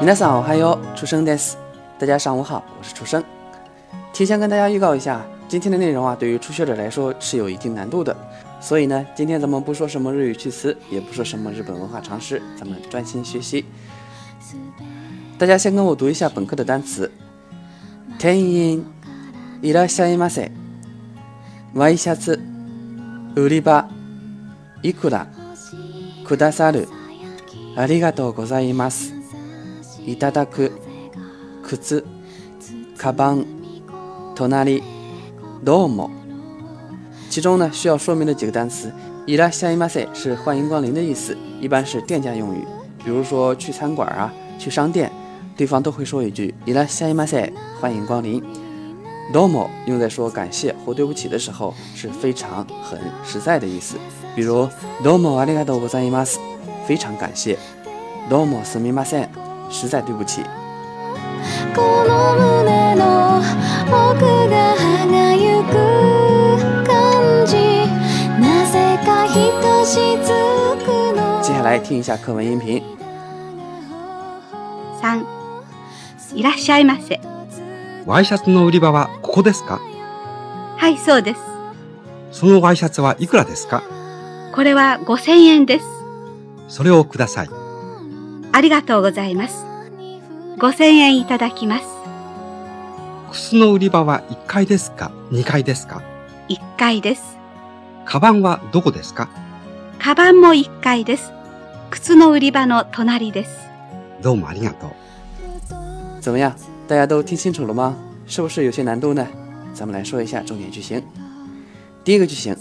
皆さん、おはよう、初声です。大家上午好，我是初生。提前跟大家预告一下，今天的内容啊，对于初学者来说是有一定难度的。所以呢，今天咱们不说什么日语句词，也不说什么日本文化常识，咱们专心学习。大家先跟我读一下本课的单词：天音、いらっしゃいます、ワイシャツ、売り場、いくら、くださる、ありがとうございます。いただく、靴、カバン、隣、どうも。其中呢，需要说明的几个单词，いらっしゃいませ是欢迎光临的意思，一般是店家用语，比如说去餐馆啊、去商店，对方都会说一句いらっしゃいませ，欢迎光临。どうも用在说感谢或对不起的时候是非常很实在的意思，比如どうもありがとございません，非常感谢。どうもすみません。实在对不起。接下来听一下课文音频。三、いらっしゃいませ。ワイシャツの売り場はここですかはい、そうです。そのワイシャツはいくらですかこれは5000円です。それをください。ありがとうございます。5000円いただきます。靴の売り場は1階ですか ?2 階ですか ?1 階です。カバンはどこですかカバンも1階です。靴の売り場の隣です。どうもありがとう。怎么样大家都听清楚了吗是不是有些难度呢咱们来说一下重点句型。第一个句型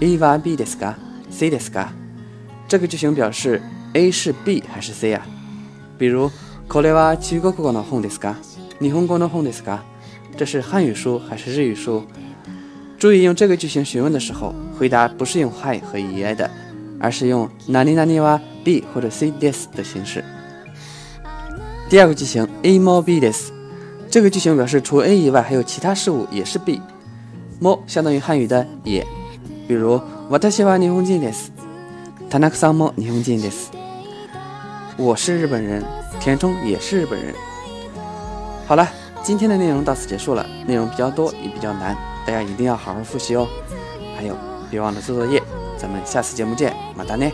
E は B ですか ?C ですか这个句型表示 A 是 B 还是 C 啊？比如，これは中国語の本ですか？日本語の本ですか？这是汉语书还是日语书？注意用这个句型询问的时候，回答不是用 Hi 和 Yes 的，而是用ナニナニは B 或者 C で s 的形式。第二个句型 A more B で s 这个句型表示除 A 以外还有其他事物也是 B。more 相当于汉语的也，比如私は日本語です。タナクサモニホンジンです。我是日本人，田中也是日本人。好了，今天的内容到此结束了。内容比较多，也比较难，大家一定要好好复习哦。还有，别忘了做作业。咱们下次节目见，马达涅。